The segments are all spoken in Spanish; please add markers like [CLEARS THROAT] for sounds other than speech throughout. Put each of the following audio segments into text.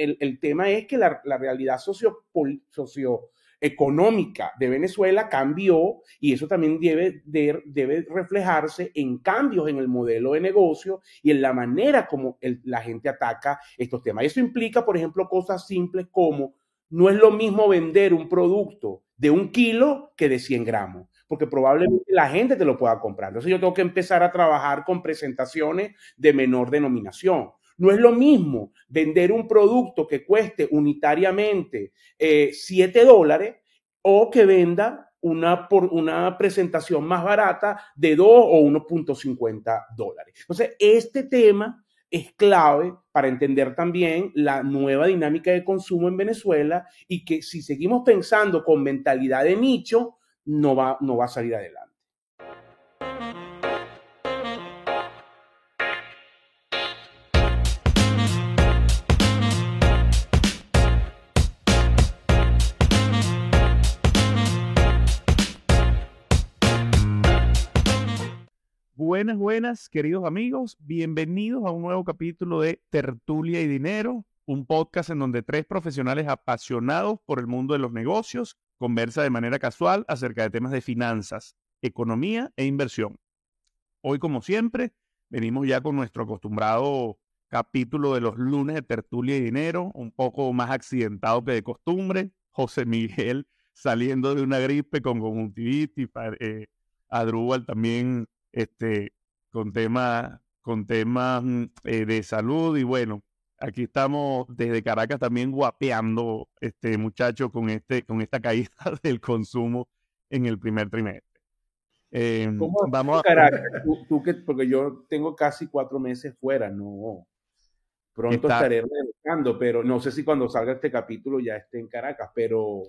el, tema es que la, realidad socio, socioeconómica de Venezuela cambió y eso también debe, debe reflejarse en cambios en el modelo de negocio y en la manera como la gente ataca estos temas. Eso implica, por ejemplo, cosas simples como no es lo mismo vender un producto de un kilo que de 100 gramos porque probablemente la gente te lo pueda comprar. Entonces yo tengo que empezar a trabajar con presentaciones de menor denominación. No es lo mismo vender un producto que cueste unitariamente 7 eh, dólares o que venda una, por una presentación más barata de 2 o 1.50 dólares. Entonces, este tema es clave para entender también la nueva dinámica de consumo en Venezuela y que si seguimos pensando con mentalidad de nicho, no va, no va a salir adelante. Buenas, buenas, queridos amigos. Bienvenidos a un nuevo capítulo de Tertulia y Dinero, un podcast en donde tres profesionales apasionados por el mundo de los negocios conversa de manera casual acerca de temas de finanzas, economía e inversión. Hoy, como siempre, venimos ya con nuestro acostumbrado capítulo de los lunes de tertulia y dinero, un poco más accidentado que de costumbre. José Miguel saliendo de una gripe con conjuntivitis, eh, Adrúbal también este, con temas con temas mm, eh, de salud y bueno, Aquí estamos desde Caracas también guapeando, este muchacho, con, este, con esta caída [LAUGHS] del consumo en el primer trimestre. Em, ¿Cómo vamos a Caracas? ¿Tú, que, porque yo tengo casi cuatro meses fuera, no. Pronto estaré regresando, pero no sé si cuando salga este capítulo ya esté en Caracas, pero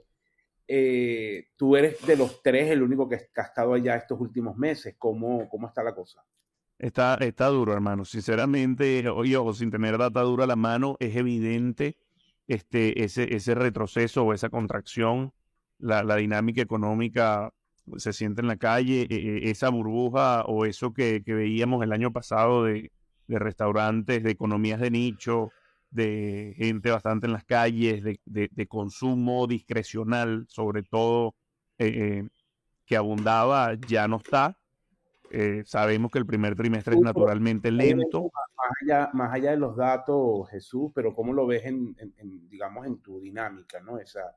eh, tú eres de los tres el único que, ha estado allá estos últimos meses. ¿Cómo, cómo está la cosa? Está, está duro, hermano. Sinceramente, oye, ojo, sin tener data dura a la mano, es evidente este, ese, ese retroceso o esa contracción. La, la dinámica económica se siente en la calle, e, e, esa burbuja o eso que, que veíamos el año pasado de, de, restaurantes, de economías de nicho, de gente bastante en las calles, de, de, consumo discrecional, sobre todo, eh, eh, que abundaba, ya no está. Eh, sabemos que el primer trimestre es naturalmente lento. Más allá, más allá de los datos, Jesús, pero ¿cómo lo ves en, digamos, en tu dinámica, ¿no? Esa,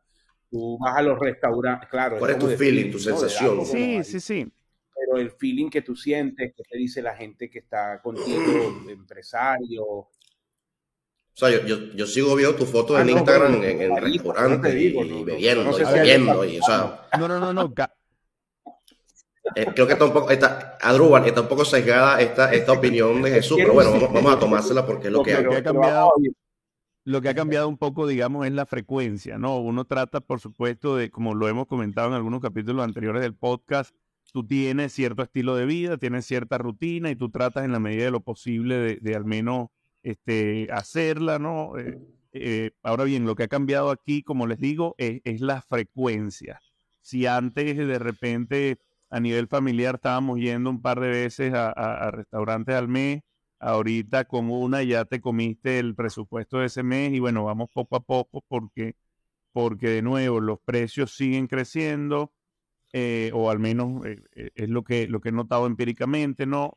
tú vas a los restaurantes, claro. ¿Cuál es tu feeling, tu sensación? Sí, sí, sí. Pero el feeling que tú sientes, que te dice la gente que está contigo, [CLEARS THROAT] empresario. O sea, yo, yo, yo sigo viendo tu foto ah, en Instagram en, en restaurantes y, bebiendo, y bebiendo, y, o sea... [LAUGHS] No, no, no, no, eh, creo que está un poco, está, Adrúbal, está un poco sesgada esta, esta opinión de Jesús, pero bueno, vamos, a tomársela porque es lo, que, ha cambiado. Lo que ha cambiado un poco, digamos, es la frecuencia, ¿no? Uno trata, por supuesto, de, como lo hemos comentado en algunos capítulos anteriores del podcast, tú tienes cierto estilo de vida, tienes cierta rutina y tú tratas en la medida de lo posible de, al menos este, hacerla, ¿no? Eh, eh, ahora bien, lo que ha cambiado aquí, como les digo, es, es la frecuencia. Si antes de repente a nivel familiar estábamos yendo un par de veces a, restaurantes al mes. Ahorita con una ya te comiste el presupuesto de ese mes y bueno, vamos poco a poco porque, porque de nuevo los precios siguen creciendo eh, o al menos es lo que, lo que he notado empíricamente, ¿no?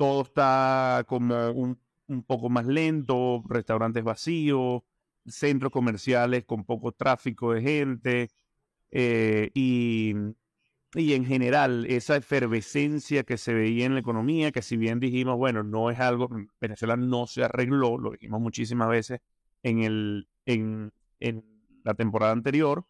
Todo está como un, un poco más lento, restaurantes vacíos, centros comerciales con poco tráfico de gente, eh, y, y en general esa efervescencia que se veía en la economía, que si bien dijimos, bueno, no es algo, Venezuela no se arregló, lo dijimos muchísimas veces en, el, en, en la temporada anterior,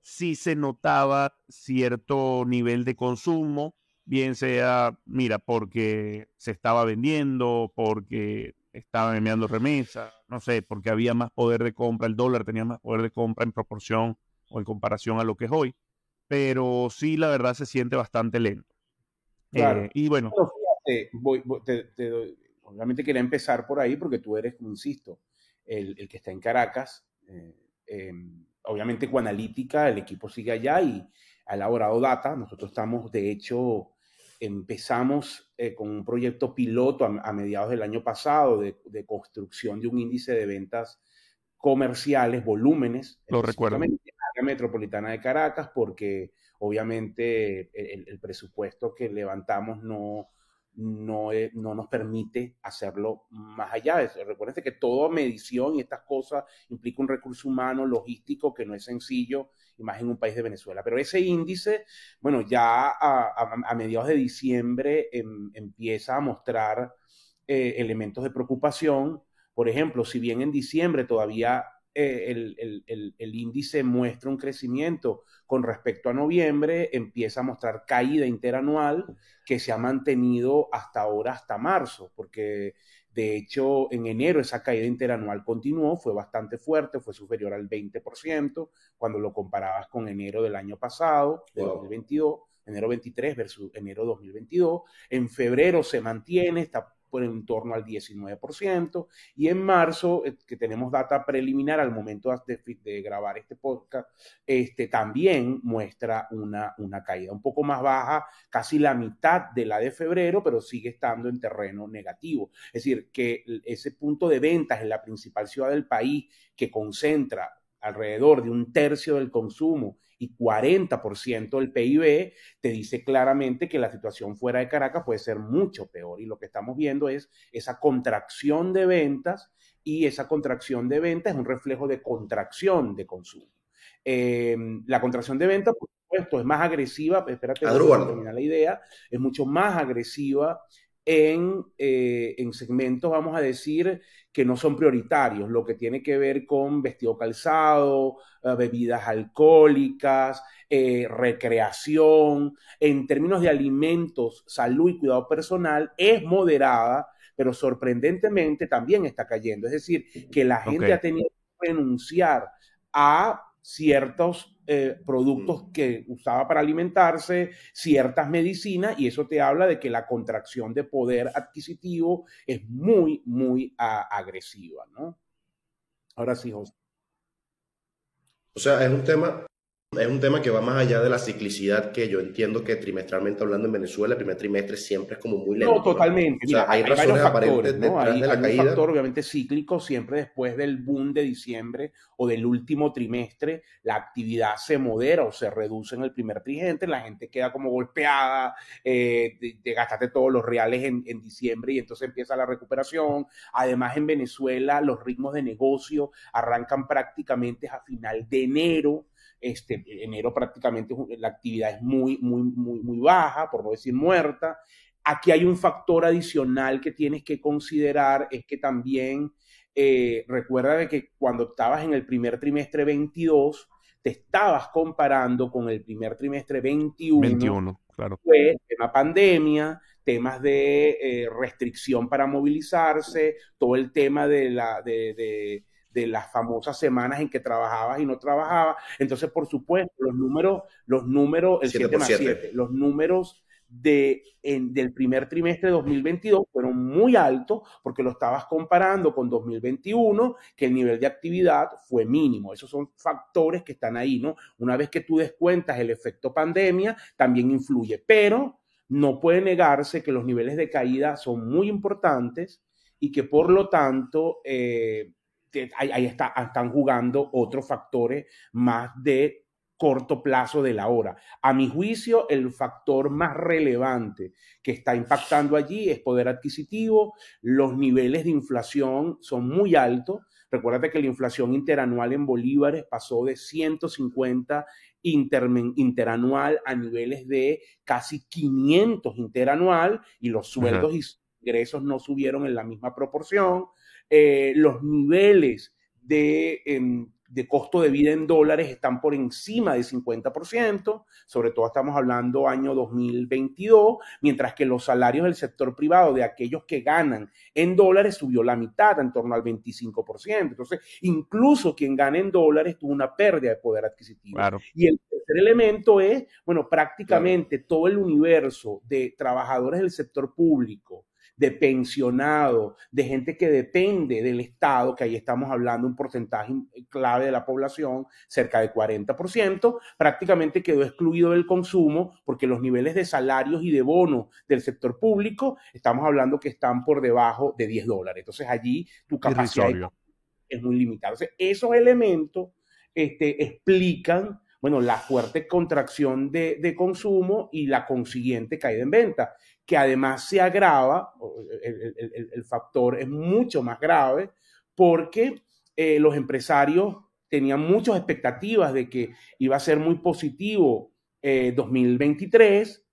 sí se notaba cierto nivel de consumo, bien sea, mira, porque se estaba vendiendo, porque estaban enviando remesas, no sé, porque había más poder de compra, el dólar tenía más poder de compra en proporción o en comparación a lo que es hoy, pero sí la verdad se siente bastante lento. Eh, y bueno. obviamente quería empezar por ahí porque tú eres, como insisto, el, el que está en Caracas. Eh, em, obviamente con Analítica el equipo sigue allá y ha elaborado data. Nosotros estamos, de hecho, empezamos eh, con un proyecto piloto a, mediados del año pasado de, construcción de un índice de ventas comerciales, volúmenes. Lo recuerdo. En la metropolitana de Caracas, porque obviamente el, presupuesto que levantamos no, no, no, nos permite hacerlo más allá de eso. Recuerden que toda medición y estas cosas implica un recurso humano, logístico, que no es sencillo, y más en un país de Venezuela. Pero ese índice, bueno, ya a, mediados de diciembre em, empieza a mostrar eh, elementos de preocupación. Por ejemplo, si bien en diciembre todavía eh, el, índice muestra un crecimiento con respecto a noviembre, empieza a mostrar caída interanual que se ha mantenido hasta ahora, hasta marzo, porque de hecho en enero esa caída interanual continuó, fue bastante fuerte, fue superior al 20% cuando lo comparabas con enero del año pasado, de 2022 enero 23 versus enero 2022. En febrero se mantiene, está en torno al 19%. Y en marzo, eh, que tenemos data preliminar al momento de, grabar este podcast, este, también muestra una, una caída un poco más baja, casi la mitad de la de febrero, pero sigue estando en terreno negativo. Es decir, que ese punto de ventas en la principal ciudad del país, que concentra alrededor de un tercio del consumo y 40% del PIB, te dice claramente que la situación fuera de Caracas puede ser mucho peor. Y lo que estamos viendo es esa contracción de ventas y esa contracción de ventas es un reflejo de contracción de consumo. Eh, la contracción de ventas, por supuesto, es más agresiva, espérate, terminar la idea, es mucho más agresiva en, eh, en, segmentos, vamos a decir, que no son prioritarios, lo que tiene que ver con vestido calzado, eh, bebidas alcohólicas, eh, recreación, en términos de alimentos, salud y cuidado personal, es moderada, pero sorprendentemente también está cayendo. Es decir, que la gente ha tenido que renunciar a ciertos eh, productos mm. que usaba para alimentarse, ciertas medicinas, y eso te habla de que la contracción de poder adquisitivo es muy, muy agresiva, ¿no? Ahora sí, José. O sea, es un tema es un tema que va más allá de la ciclicidad que yo entiendo que trimestralmente hablando en Venezuela, el primer trimestre siempre es como muy lento. No, totalmente. O sea, hay, razones aparentes ¿no? hay, de la hay un factor obviamente cíclico, siempre después del boom de diciembre o del último trimestre, la actividad se modera o se reduce en el primer trimestre, la gente queda como golpeada, eh, te, gastaste todos los reales en, en diciembre y entonces empieza la recuperación. Además, en Venezuela los ritmos de negocio arrancan prácticamente a final de enero este, enero prácticamente la actividad es muy, muy, muy, muy baja, por no decir muerta. Aquí hay un factor adicional que tienes que considerar, es que también eh, recuerda de que cuando estabas en el primer trimestre 22, te estabas comparando con el primer trimestre 21. 21, claro. Fue tema pandemia, temas de eh, restricción para movilizarse, todo el tema de la, de de las famosas semanas en que trabajabas y no trabajabas. Entonces, por supuesto, los números, los números, el 7 más 7, los números de, del primer trimestre de 2022 fueron muy altos porque lo estabas comparando con 2021, que el nivel de actividad fue mínimo. Esos son factores que están ahí, ¿no? Una vez que tú descuentas el efecto pandemia, también influye, pero no puede negarse que los niveles de caída son muy importantes y que por lo tanto eh, ahí, está, están jugando otros factores más de corto plazo de la hora. A mi juicio, el factor más relevante que está impactando allí es poder adquisitivo. Los niveles de inflación son muy altos. Recuérdate que la inflación interanual en bolívares pasó de 150 interanual a niveles de casi 500 interanual y los sueldos y ingresos no subieron en la misma proporción. Eh, los niveles de, em, de, costo de vida en dólares están por encima del 50%, sobre todo estamos hablando año 2022, mientras que los salarios del sector privado de aquellos que ganan en dólares subió la mitad, en torno al 25%. Entonces, incluso quien gana en dólares tuvo una pérdida de poder adquisitivo. Y el tercer elemento es, bueno, prácticamente todo el universo de trabajadores del sector público, de pensionados, de gente que depende del Estado, que ahí estamos hablando un porcentaje clave de la población, cerca de 40%, prácticamente quedó excluido del consumo porque los niveles de salarios y de bonos del sector público, estamos hablando que están por debajo de 10 dólares. Entonces allí tu capacidad es muy limitada. esos elementos este, explican bueno, la fuerte contracción de, consumo y la consiguiente caída en venta, que además se agrava, el, factor es mucho más grave, porque eh, los empresarios tenían muchas expectativas de que iba a ser muy positivo 2023 eh,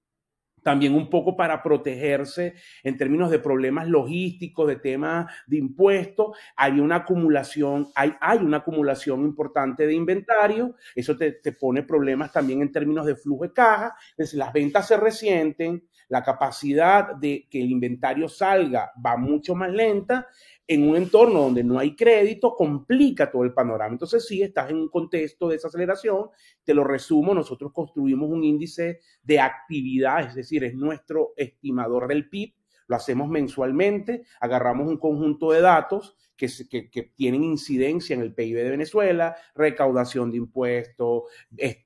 también un poco para protegerse en términos de problemas logísticos, de temas de impuestos. Hay una acumulación, hay, hay una acumulación importante de inventario. Eso te, te, pone problemas también en términos de flujo de caja. Las ventas se resienten, la capacidad de que el inventario salga va mucho más lenta en un entorno donde no hay crédito, complica todo el panorama. Entonces, si estás en un contexto de desaceleración, te lo resumo, nosotros construimos un índice de actividad, es decir, es nuestro estimador del PIB, lo hacemos mensualmente, agarramos un conjunto de datos que, tienen incidencia en el PIB de Venezuela, recaudación de impuestos,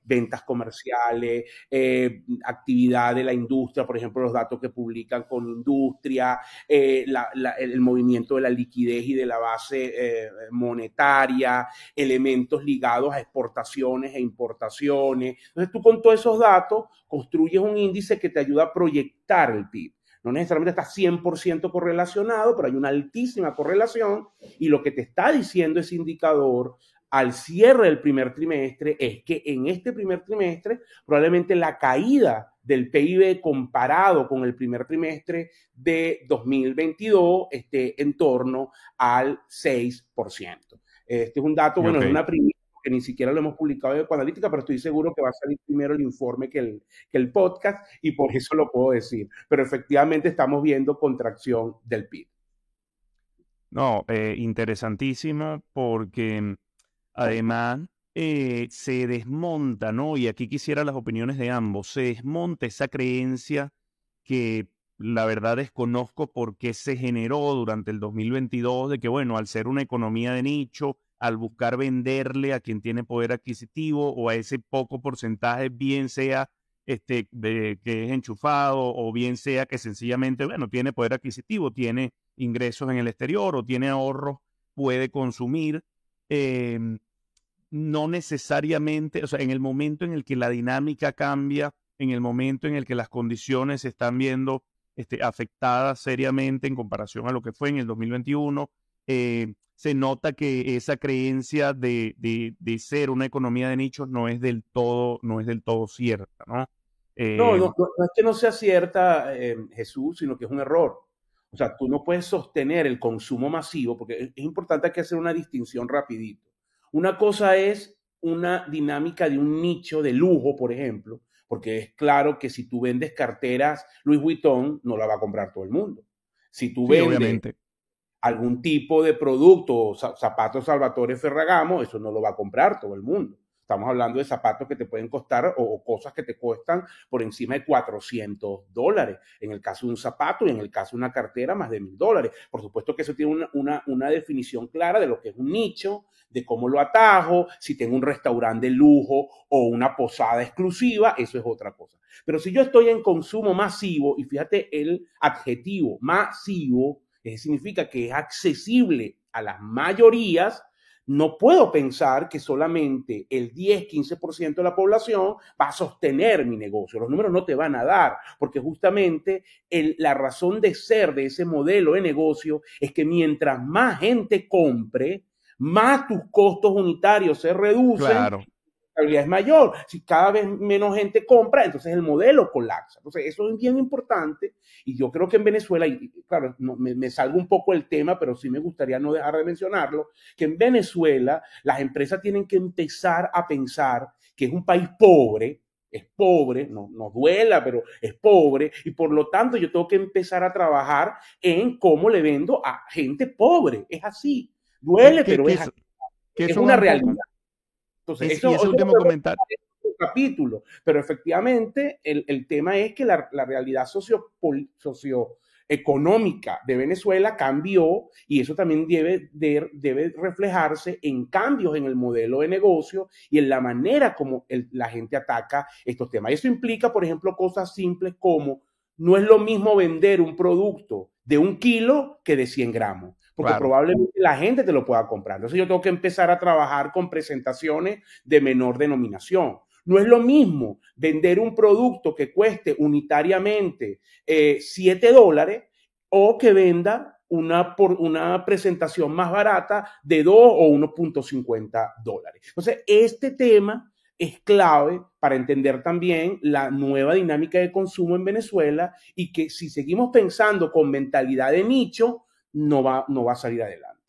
ventas comerciales, eh, actividad de la industria, por ejemplo, los datos que publican con industria, eh, el movimiento de la liquidez y de la base eh, monetaria, elementos ligados a exportaciones e importaciones. Entonces tú con todos esos datos construyes un índice que te ayuda a proyectar el PIB. No necesariamente está 100% correlacionado, pero hay una altísima correlación y lo que te está diciendo ese indicador al cierre del primer trimestre es que en este primer trimestre probablemente la caída del PIB comparado con el primer trimestre de 2022 esté en torno al 6%. Este es un dato, bueno, es una primera que ni siquiera lo hemos publicado en Ecoanalítica, pero estoy seguro que va a salir primero el informe que el, podcast y por eso lo puedo decir. Pero efectivamente estamos viendo contracción del PIB. No, eh, interesantísima porque además eh, se desmonta, ¿no? Y aquí quisiera las opiniones de ambos, se desmonta esa creencia que la verdad desconozco por qué se generó durante el 2022 de que, bueno, al ser una economía de nicho, al buscar venderle a quien tiene poder adquisitivo o a ese poco porcentaje, bien sea este, que es enchufado o bien sea que sencillamente, bueno, tiene poder adquisitivo, tiene ingresos en el exterior o tiene ahorros, puede consumir. Em, no necesariamente, o sea, en el momento en el que la dinámica cambia, en el momento en el que las condiciones se están viendo este, afectadas seriamente en comparación a lo que fue en el 2021, eh, se nota que esa creencia de, de, ser una economía de nichos no es del todo, no es del todo cierta, ¿no? no, eh, no, es que no sea cierta, eh, Jesús, sino que es un error. O sea, tú no puedes sostener el consumo masivo, porque es, importante que hacer una distinción rapidito. Una cosa es una dinámica de un nicho de lujo, por ejemplo, porque es claro que si tú vendes carteras Louis Vuitton, no la va a comprar todo el mundo. Si tú vendes algún tipo de producto, zapatos Salvatore Ferragamo, eso no lo va a comprar todo el mundo. Estamos hablando de zapatos que te pueden costar o, cosas que te cuestan por encima de 400 dólares. En el caso de un zapato y en el caso de una cartera, más de mil dólares. Por supuesto que eso tiene una, una, definición clara de lo que es un nicho, de cómo lo atajo, si tengo un restaurante de lujo o una posada exclusiva, eso es otra cosa. Pero si yo estoy en consumo masivo, y fíjate el adjetivo masivo, significa que es accesible a las mayorías, no puedo pensar que solamente el 10, 15% de la población va a sostener mi negocio. Los números no te van a dar, porque justamente la razón de ser de ese modelo de negocio es que mientras más gente compre, más tus costos unitarios se reducen claro es mayor. Si cada vez menos gente compra, entonces el modelo colapsa. Entonces, eso es bien importante. Y yo creo que en Venezuela, y claro, no, me, salgo un poco el tema, pero sí me gustaría no dejar de mencionarlo, que en Venezuela las empresas tienen que empezar a pensar que es un país pobre, es pobre, no nos duela, pero es pobre, y por lo tanto yo tengo que empezar a trabajar en cómo le vendo a gente pobre. Es así. Duele, pero es, es una realidad. Entonces, eso, es último comentario. capítulo, pero efectivamente el, el tema es que la, la realidad socio, socio económica de Venezuela cambió y eso también debe, debe reflejarse en cambios en el modelo de negocio y en la manera como la gente ataca estos temas. Eso implica, por ejemplo, cosas simples como no es lo mismo vender un producto de un kilo que de 100 gramos, porque probablemente la gente te lo pueda comprar. Entonces yo tengo que empezar a trabajar con presentaciones de menor denominación. No es lo mismo vender un producto que cueste unitariamente 7 eh, dólares o que venda una, por una presentación más barata de 2 o 1.50 dólares. Entonces, este tema es clave para entender también la nueva dinámica de consumo en Venezuela y que si seguimos pensando con mentalidad de nicho, no va, no va a salir adelante.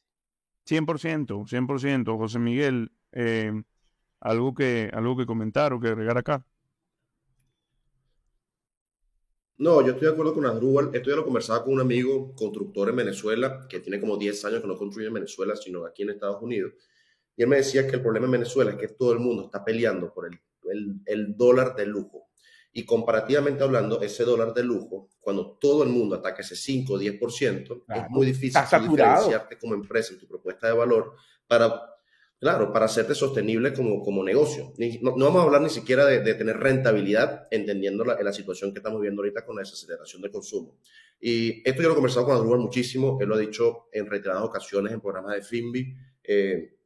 100%, 100%, José Miguel. Eh, algo que, algo que comentar o que agregar acá. No, yo estoy de acuerdo con Adrúbal. Esto ya lo conversaba con un amigo constructor en Venezuela, que tiene como 10 años que no construye en Venezuela, sino aquí en Estados Unidos. Y él me decía que el problema en Venezuela es que todo el mundo está peleando por el, el, dólar de lujo. Y comparativamente hablando, ese dólar de lujo, cuando todo el mundo ataca ese 5 o 10%, es muy difícil diferenciarte como empresa en tu propuesta de valor para Claro, para hacerte sostenible como, como negocio. No, vamos a hablar ni siquiera de, tener rentabilidad, entendiendo la, la, situación que estamos viendo ahorita con la desaceleración del consumo. Y esto yo lo he conversado con Adrúbal muchísimo, él lo ha dicho en reiteradas ocasiones en programas de Finbi. Eh,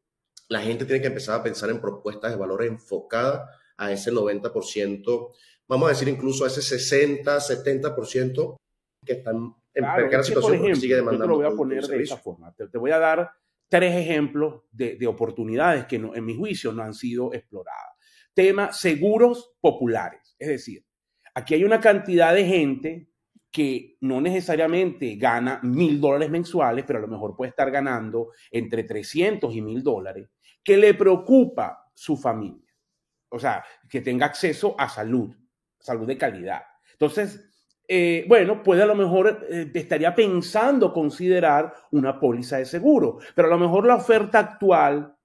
la gente tiene que empezar a pensar en propuestas de valor enfocadas a ese 90%, vamos a decir incluso a ese 60, 70% que están en claro, situación que sigue demandando. Yo te lo voy a poner de esta forma. te voy a dar tres ejemplos de, oportunidades que en mi juicio no han sido exploradas. Tema seguros populares. Es decir, aquí hay una cantidad de gente que no necesariamente gana mil dólares mensuales, pero a lo mejor puede estar ganando entre 300 y mil dólares, que le preocupa su familia. O sea, que tenga acceso a salud, salud de calidad. Entonces, eh, bueno, puede a lo mejor eh, estaría pensando considerar una póliza de seguro, pero a lo mejor la oferta actual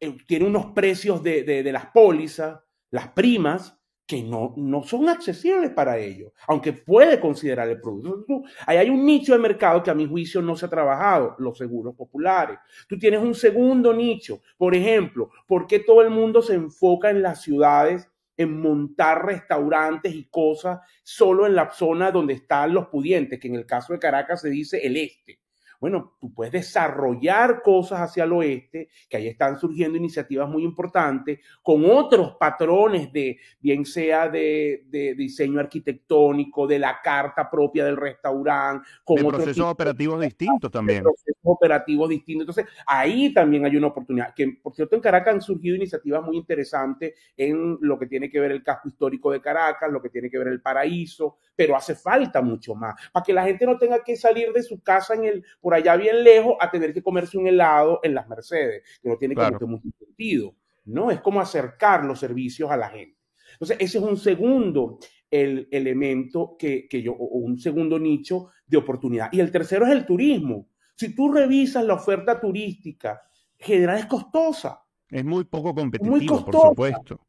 eh, tiene unos precios de, de, las pólizas, las primas, que no, no son accesibles para ellos, aunque puede considerar el producto. ahí hay un nicho de mercado que a mi juicio no se ha trabajado, los seguros populares. Tú tienes un segundo nicho, por ejemplo, ¿por qué todo el mundo se enfoca en las ciudades en montar restaurantes y cosas solo en la zona donde están los pudientes, que en el caso de Caracas se dice el este. Bueno, tú puedes desarrollar cosas hacia el oeste, que ahí están surgiendo iniciativas muy importantes, con otros patrones de, bien sea de, diseño arquitectónico, de la carta propia del restaurante, con procesos operativos distintos también. Procesos operativos distintos. Entonces, ahí también hay una oportunidad. Que, por cierto, en Caracas han surgido iniciativas muy interesantes en lo que tiene que ver el casco histórico de Caracas, lo que tiene que ver el paraíso, pero hace falta mucho más, para que la gente no tenga que salir de su casa en el por allá bien lejos a tener que comerse un helado en las Mercedes, que no tiene mucho sentido. No, es como acercar los servicios a la gente. Entonces, ese es un segundo el elemento que, que yo, o un segundo nicho de oportunidad. Y el tercero es el turismo. Si tú revisas la oferta turística, general es costosa. Es muy poco competitivo, por supuesto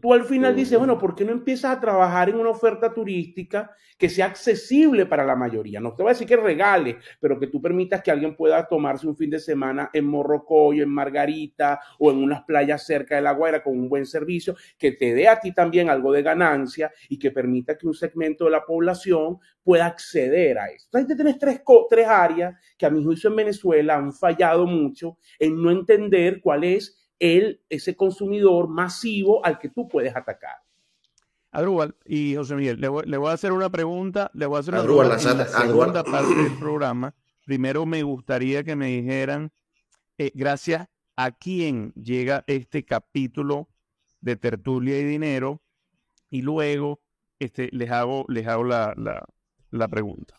tú al final dices, bueno, ¿por qué no empiezas a trabajar en una oferta turística que sea accesible para la mayoría? No te voy a decir que regales, pero que tú permitas que alguien pueda tomarse un fin de semana en Morrocoy, en Margarita o en unas playas cerca de La Guaira con un buen servicio, que te dé a ti también algo de ganancia y que permita que un segmento de la población pueda acceder a eso. Entonces, tienes tres, tres áreas que a mi juicio en Venezuela han fallado mucho en no entender cuál es el, ese consumidor masivo al que tú puedes atacar. Adrúbal y José Miguel, le voy, a hacer una pregunta, le voy a hacer una pregunta en la segunda parte del programa. Primero me gustaría que me dijeran, eh, gracias a quién llega este capítulo de Tertulia y Dinero, y luego este, les hago, les hago la, la pregunta.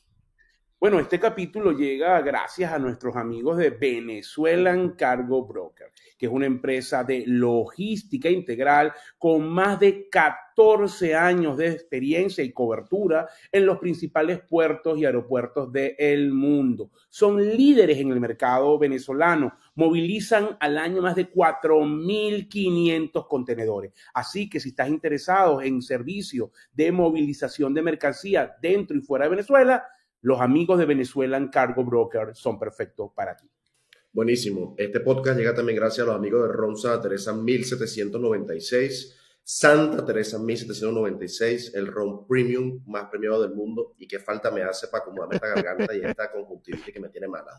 Bueno, este capítulo llega gracias a nuestros amigos de Venezuelan Cargo Broker. que es una empresa de logística integral con más de 14 años de experiencia y cobertura en los principales puertos y aeropuertos del mundo. Son líderes en el mercado venezolano, movilizan al año más de 4.500 contenedores. Así que si estás interesado en servicios de movilización de mercancía dentro y fuera de Venezuela, los amigos de Venezuelan Cargo Broker son perfectos para ti. Buenísimo. Este podcast llega también gracias a los amigos de Ron Santa Teresa 1796, Santa Teresa 1796, el ron premium más premiado del mundo. Y qué falta me hace para acomodarme esta garganta y esta conjuntivitis que me tiene mala.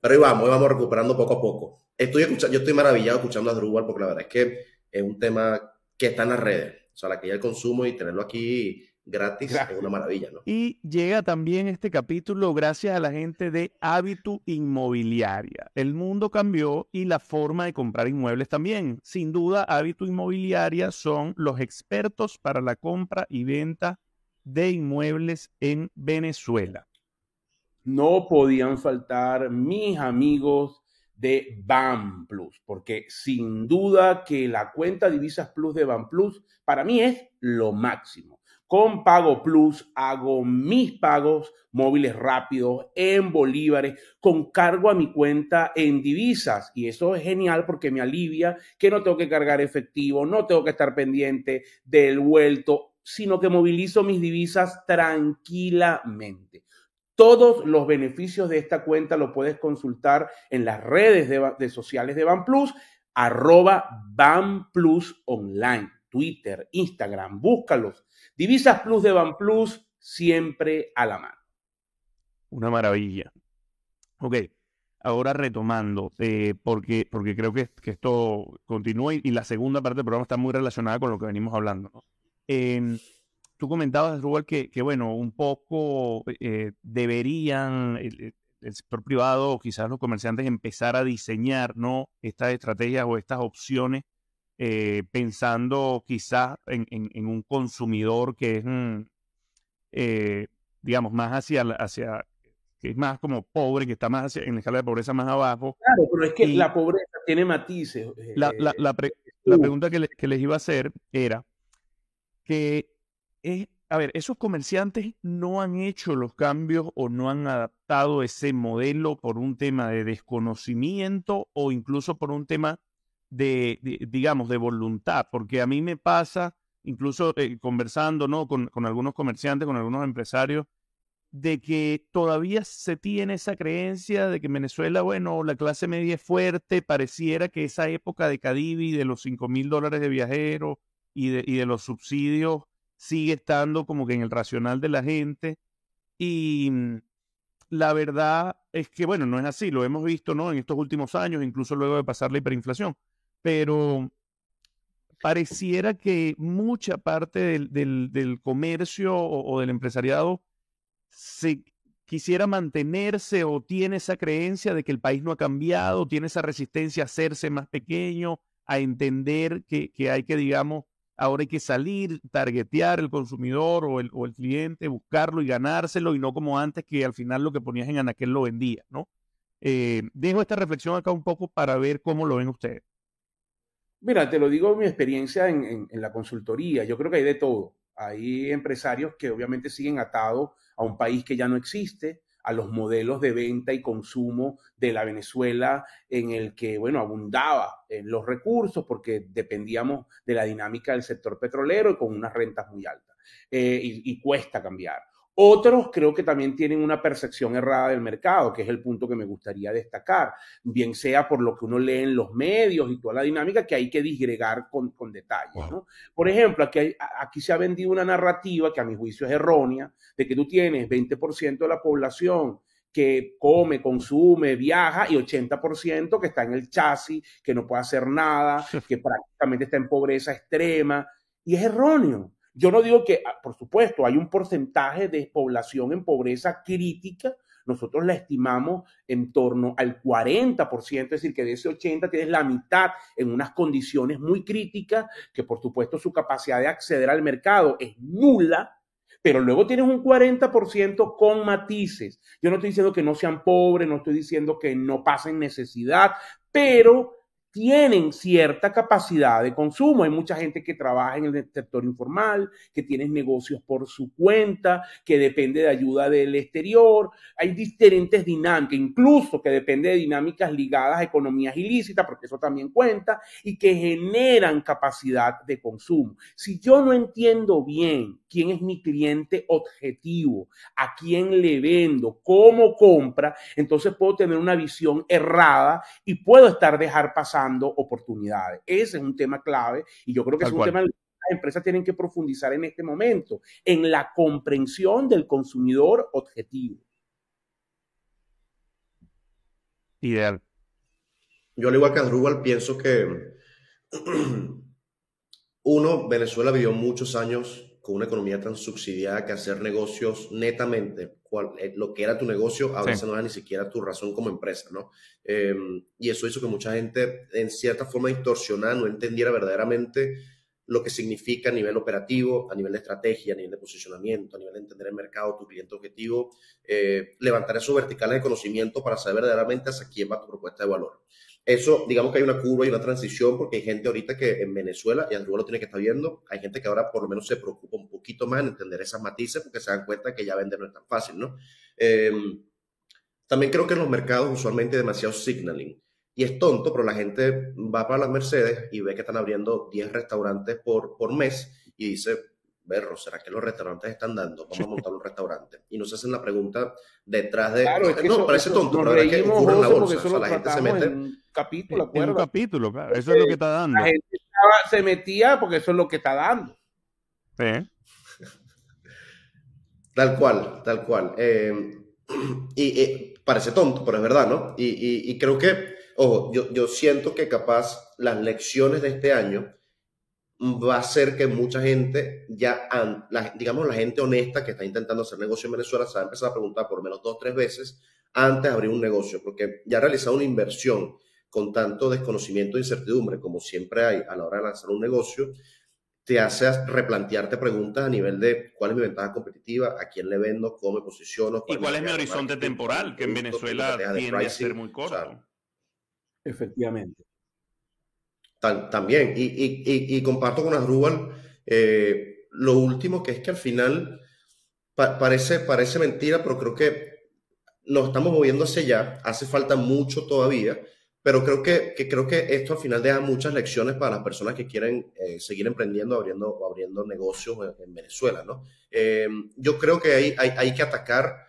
Pero ahí vamos, ahí vamos recuperando poco a poco. Estoy yo estoy maravillado escuchando a Drupal porque la verdad es que es un tema que está en las redes. O sea, la que ya el consumo y tenerlo aquí gratis es una maravilla, ¿no? Y llega también este capítulo gracias a la gente de Hábitu Inmobiliaria. El mundo cambió y la forma de comprar inmuebles también. Sin duda, Hábitu Inmobiliaria son los expertos para la compra y venta de inmuebles en Venezuela. No podían faltar mis amigos de BAM Plus, porque sin duda que la cuenta Divisas Plus de BAM Plus para mí es lo máximo. Con Pago Plus hago mis pagos móviles rápidos en bolívares con cargo a mi cuenta en divisas. Y eso es genial porque me alivia que no tengo que cargar efectivo, no tengo que estar pendiente del vuelto, sino que movilizo mis divisas tranquilamente. Todos los beneficios de esta cuenta lo puedes consultar en las redes de, sociales de BanPlus, arroba BanPlus Online, Twitter, Instagram, búscalos Divisas Plus de Ban Plus, siempre a la mano. Una maravilla. Ok, ahora retomando, eh, porque, porque creo que, esto continúa y, la segunda parte del programa está muy relacionada con lo que venimos hablando. tú comentabas, Rubal, que, que, bueno, un poco eh, deberían el, sector privado o quizás los comerciantes empezar a diseñar ¿no? estas estrategias o estas opciones eh, pensando quizás en, un consumidor que es, mm, eh, digamos, más hacia, hacia, que es más como pobre, que está más hacia, en la escala de pobreza más abajo. Claro, pero es que la pobreza tiene matices. La, eh, pregunta que, que, les iba a hacer era que, a ver, esos comerciantes no han hecho los cambios o no han adaptado ese modelo por un tema de desconocimiento o incluso por un tema de, digamos, de voluntad, porque a mí me pasa, incluso eh, conversando ¿no? Con, con, algunos comerciantes, con algunos empresarios, de que todavía se tiene esa creencia de que en Venezuela, bueno, la clase media es fuerte, pareciera que esa época de Cadivi, de los 5 mil dólares de viajero y de, y de los subsidios, sigue estando como que en el racional de la gente. Y mm, la verdad es que, bueno, no es así, lo hemos visto, ¿no? En estos últimos años, incluso luego de pasar la hiperinflación pero pareciera que mucha parte del, comercio o, del empresariado se quisiera mantenerse o tiene esa creencia de que el país no ha cambiado, tiene esa resistencia a hacerse más pequeño, a entender que, hay que, digamos, ahora hay que salir, targetear el consumidor o el, o el, cliente, buscarlo y ganárselo y no como antes que al final lo que ponías en anaquel lo vendía, ¿no? Eh, dejo esta reflexión acá un poco para ver cómo lo ven ustedes. Mira, te lo digo mi experiencia en, la consultoría. Yo creo que hay de todo. Hay empresarios que obviamente siguen atados a un país que ya no existe, a los modelos de venta y consumo de la Venezuela en el que, bueno, abundaba en los recursos porque dependíamos de la dinámica del sector petrolero y con unas rentas muy altas. Eh, y cuesta cambiar. Otros creo que también tienen una percepción errada del mercado, que es el punto que me gustaría destacar, bien sea por lo que uno lee en los medios y toda la dinámica que hay que disgregar con, con detalles. Por ejemplo, aquí, aquí se ha vendido una narrativa que a mi juicio es errónea, de que tú tienes 20% de la población que come, consume, viaja y 80% que está en el chasis, que no puede hacer nada, [LAUGHS] que prácticamente está en pobreza extrema. Y es erróneo. Yo no digo que, ah, por supuesto, hay un porcentaje de población en pobreza crítica. Nosotros la estimamos en torno al 40%, es decir, que de ese 80 tienes la mitad en unas condiciones muy críticas, que por supuesto su capacidad de acceder al mercado es nula, pero luego tienes un 40% con matices. Yo no estoy diciendo que no sean pobres, no estoy diciendo que no pasen necesidad, pero tienen cierta capacidad de consumo. Hay mucha gente que trabaja en el sector informal, que tiene negocios por su cuenta, que depende de ayuda del exterior. Hay diferentes dinámicas, incluso que depende de dinámicas ligadas a economías ilícitas, porque eso también cuenta, y que generan capacidad de consumo. Si yo no entiendo bien quién es mi cliente objetivo, a quién le vendo, cómo compra, entonces puedo tener una visión errada y puedo estar dejar pasando oportunidades. Ese es un tema clave y yo creo que es un tema que las empresas tienen que profundizar en este momento, en la comprensión del consumidor objetivo. Ideal. Yo al igual que Andrúbal pienso que [CLEARS THROAT] uno, Venezuela vivió muchos años con una economía tan subsidiada que hacer negocios netamente, eh, lo que era tu negocio, a veces no era ni siquiera tu razón como empresa, ¿no? Em, y eso hizo que mucha gente, en cierta forma distorsionada, no entendiera verdaderamente lo que significa a nivel operativo, a nivel de estrategia, a nivel de posicionamiento, a nivel de entender el mercado, tu cliente objetivo, eh, levantar esos verticales de conocimiento para saber verdaderamente hacia quién va tu propuesta de valor. Eso, digamos que hay una curva y una transición porque hay gente ahorita que en Venezuela, y Andrew lo tiene que estar viendo, hay gente que ahora por lo menos se preocupa un poquito más en entender esas matices porque se dan cuenta que ya vender no es tan fácil, ¿no? Em, también creo que en los mercados usualmente hay demasiado signaling. Y es tonto, pero la gente va para las Mercedes y ve que están abriendo 10 restaurantes por, por mes y dice, berro, ¿será que los restaurantes están dando? Vamos a montar un restaurante. Y nos hacen la pregunta detrás de... Claro, es que no, parece tonto, pero es que ocurre en la bolsa. O sea, la gente se mete... En capítulo, en un capítulo, claro. Eso es lo que está dando. La gente se metía porque eso es lo que está dando. Sí. [LAUGHS] Tal cual, tal cual. [CLEARS THROAT] Eh, y, parece tonto, pero es verdad, ¿no? Y, y creo que, ojo, yo, yo siento que capaz las lecciones de este año va a ser que mucha gente ya, digamos, la gente honesta que está intentando hacer negocio en Venezuela se va a empezar a preguntar por menos dos o tres veces antes de abrir un negocio, porque ya ha realizado una inversión con tanto desconocimiento e incertidumbre como siempre hay a la hora de lanzar un negocio, te hace replantearte preguntas a nivel de cuál es mi ventaja competitiva, a quién le vendo, cómo me posiciono. ¿Y cuál es mi horizonte temporal? Que en Venezuela tiende a ser muy corto. Efectivamente también. Y, comparto con Asdrúbal eh, lo último, que es que al final parece, parece mentira, pero creo que nos estamos moviendo hacia allá. Hace falta mucho todavía, pero creo que, creo que esto al final deja muchas lecciones para las personas que quieren eh, seguir emprendiendo abriendo, abriendo negocios en, Venezuela. ¿no? Eh, yo creo que hay, hay, hay que atacar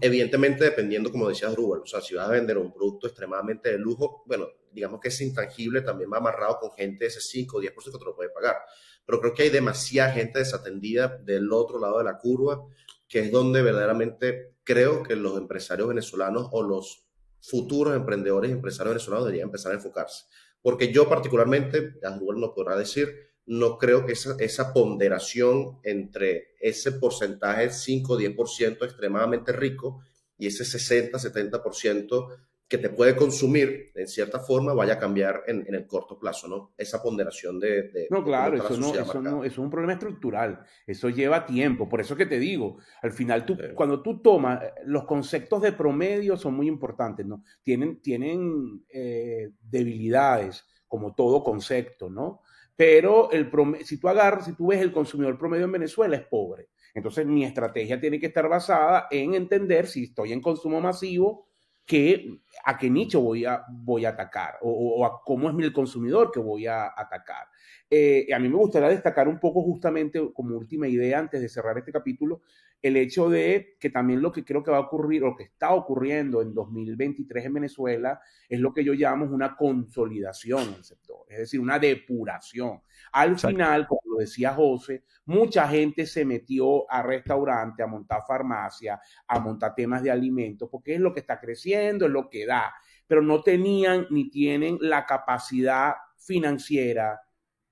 Evidentemente, dependiendo, como decía Rubel, o sea, si vas a vender un producto extremadamente de lujo, bueno, digamos que es intangible, también va amarrado con gente de ese 5 o 10% que te lo puede pagar. Pero creo que hay demasiada gente desatendida del otro lado de la curva, que es donde verdaderamente creo que los empresarios venezolanos o los futuros emprendedores y empresarios venezolanos deberían empezar a enfocarse. Porque yo particularmente, Rubel nos podrá decir, no creo que esa, esa ponderación entre ese porcentaje 5-10% extremadamente rico y ese 60-70% que te puede consumir en cierta forma vaya a cambiar en, el corto plazo, ¿no? Esa ponderación de... no, claro, eso no, eso no, es un problema estructural, eso lleva tiempo, por eso que te digo, al final tú, cuando tú tomas, eh, los conceptos de promedio son muy importantes, ¿no? Tienen, tienen eh, debilidades, como todo concepto, ¿no? Pero el si tú agarras, si tú ves el consumidor promedio en Venezuela es pobre. Entonces mi estrategia tiene que estar basada en entender si estoy en consumo masivo, que, a qué nicho voy a, voy a atacar o, a cómo es el consumidor que voy a atacar. Eh, a mí me gustaría destacar un poco justamente como última idea antes de cerrar este capítulo, el hecho de que también lo que creo que va a ocurrir o que está ocurriendo en 2023 en Venezuela es lo que yo llamo una consolidación el sector, es decir, una depuración. Al final, como lo decía José, mucha gente se metió a restaurante, a montar farmacia, a montar temas de alimentos, porque es lo que está creciendo, es lo que da, pero no tenían ni tienen la capacidad financiera,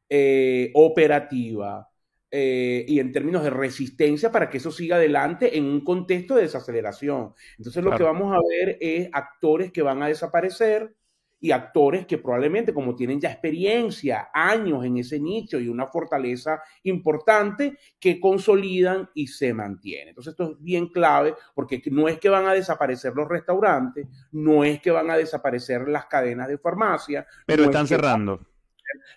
eh, operativa, eh, y en términos de resistencia para que eso siga adelante en un contexto de desaceleración. Entonces lo que vamos a ver es actores que van a desaparecer y actores que probablemente como tienen ya experiencia, años en ese nicho y una fortaleza importante, que consolidan y se mantienen. Entonces esto es bien clave porque no es que van a desaparecer los restaurantes, no es que van a desaparecer las cadenas de farmacia. Pero no están cerrando.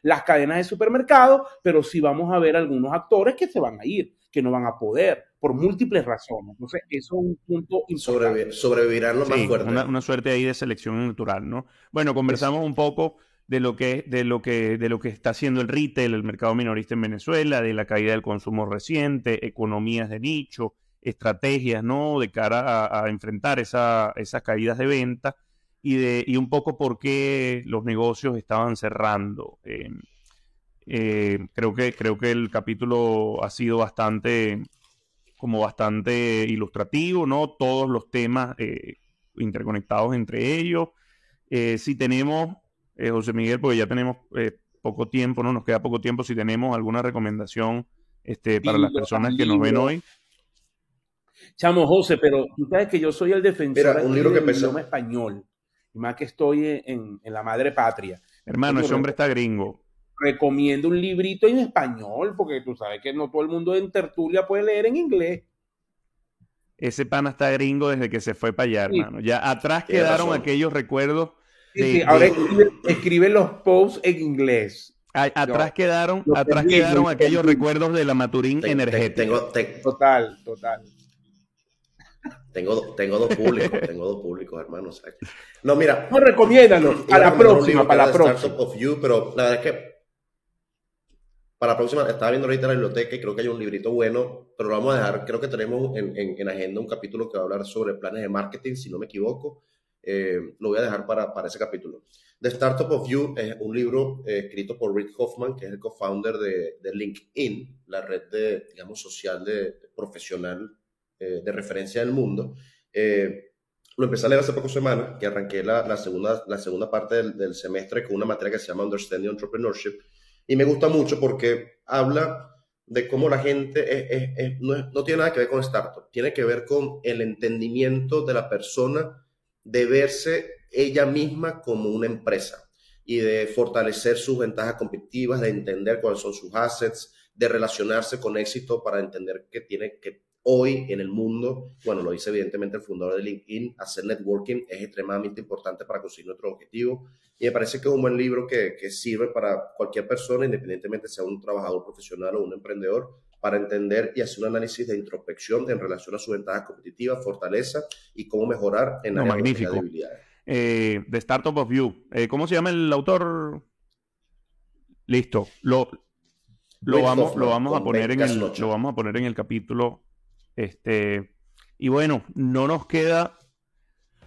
Las cadenas de supermercado, pero sí vamos a ver algunos actores que se van a ir, que no van a poder por múltiples razones. Entonces, eso es un punto importante. sobrevivirán lo más fuerte. Una, suerte ahí de selección natural, ¿no? Bueno, conversamos un poco de lo que de lo que de lo que está haciendo el retail, el mercado minorista en Venezuela, de la caída del consumo reciente, economías de nicho, estrategias, ¿no? De cara a, enfrentar esa, esas caídas de venta y de y un poco por qué los negocios estaban cerrando. Eh, eh, creo que creo que el capítulo ha sido bastante como bastante ilustrativo, ¿no? Todos los temas eh, interconectados entre ellos. Eh, si tenemos, eh, José Miguel, porque ya tenemos poco tiempo, ¿no? Nos queda poco tiempo, si tenemos alguna recomendación este, para las personas que nos ven hoy. Chamo José, pero tú sabes que yo soy el defensor un libro del que idioma español, y más que estoy en, en la madre patria. Hermano, ese hombre está gringo recomiendo un librito en español, porque tú sabes que no todo el mundo en tertulia puede leer en inglés. Ese pana está gringo desde que se fue para allá, hermano. Ya atrás quedaron aquellos recuerdos. ahora escribe, los posts en inglés. atrás quedaron, atrás quedaron aquellos recuerdos de la Maturín energética. total, total. Tengo, tengo dos públicos, [LAUGHS] tengo dos públicos, hermanos. No, mira. No, recomiéndanos. A la próxima, para la próxima. Of you, pero la verdad es que para la próxima, estaba viendo ahorita la biblioteca y creo que hay un librito bueno, pero lo vamos a dejar, creo que tenemos en, en, agenda un capítulo que va a hablar sobre planes de marketing, si no me equivoco. Eh, lo voy a dejar para, para, ese capítulo. The Startup of You es un libro eh, escrito por Rick Hoffman, que es el co-founder de, de, LinkedIn, la red de, digamos, social de, profesional eh, de referencia del mundo. lo empecé a leer hace pocas semanas, que arranqué la, la, segunda, la segunda parte del, del semestre con una materia que se llama Understanding Entrepreneurship y me gusta mucho porque habla de cómo la gente no, tiene nada que ver con startup, tiene que ver con el entendimiento de la persona de verse ella misma como una empresa y de fortalecer sus ventajas competitivas, de entender cuáles son sus assets, de relacionarse con éxito para entender que tiene que hoy en el mundo, bueno, lo dice evidentemente el fundador de LinkedIn, hacer networking es extremadamente importante para conseguir nuestro objetivo. Y me parece que es un buen libro que, que sirve para cualquier persona, independientemente sea un trabajador profesional o un emprendedor, para entender y hacer un análisis de introspección en relación a su ventaja competitiva, fortaleza y cómo mejorar en no, la magnífico. Eh, The Startup of You. Eh, ¿Cómo se llama el autor? Listo. Lo, lo vamos, lo vamos a poner en el, lo vamos a poner en el capítulo este, y bueno, no nos queda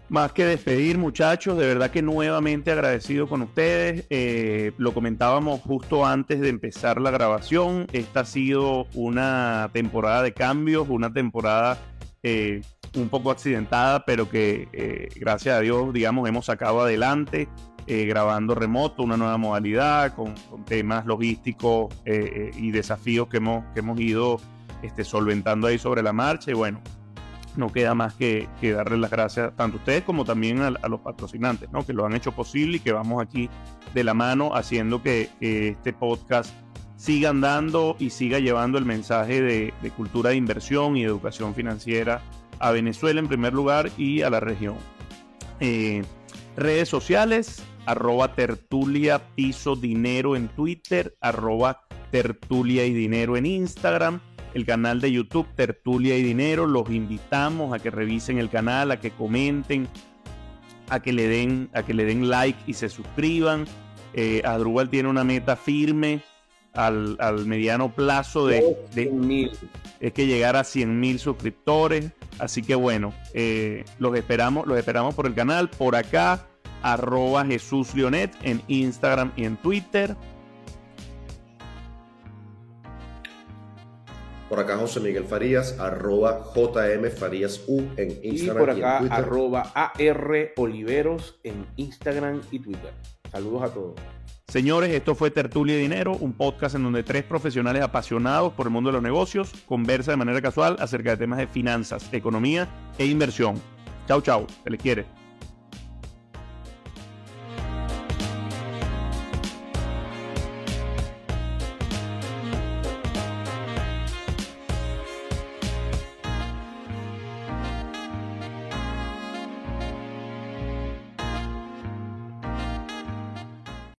más que despedir, muchachos. De verdad que nuevamente agradecido con ustedes. Eh, lo comentábamos justo antes de empezar la grabación. Esta ha sido una temporada de cambios, una temporada eh, un poco accidentada, pero que eh, gracias a Dios, digamos, hemos sacado adelante. grabando remoto, una nueva modalidad con, temas logísticos y desafíos que hemos, que hemos ido este, solventando ahí sobre la marcha. Y bueno, no queda más que, que darles las gracias tanto a ustedes como también a, los patrocinantes, ¿no? que lo han hecho posible y que vamos aquí de la mano haciendo que, este podcast siga andando y siga llevando el mensaje de, cultura de inversión y educación financiera a Venezuela en primer lugar y a la región. Eh, redes sociales, arroba tertulia dinero en Twitter, arroba tertulia y dinero en Instagram el canal de YouTube Tertulia y Dinero. Los invitamos a que revisen el canal, a que comenten, a que le den, a que le den like y se suscriban. Eh, Adrubal tiene una meta firme al, mediano plazo de, es que llegar a 100 mil suscriptores. Así que bueno, eh, los esperamos, los esperamos por el canal, por acá, arroba Jesús Leonet en Instagram y en Twitter. Por acá José Miguel Farías, arroba JM Farías U en Instagram. Y por acá, arroba AR Oliveros en Instagram y Twitter. Saludos a todos. Señores, esto fue Tertulia y Dinero, un podcast en donde tres profesionales apasionados por el mundo de los negocios conversan de manera casual acerca de temas de finanzas, economía e inversión. Chau, chau, se les quiere.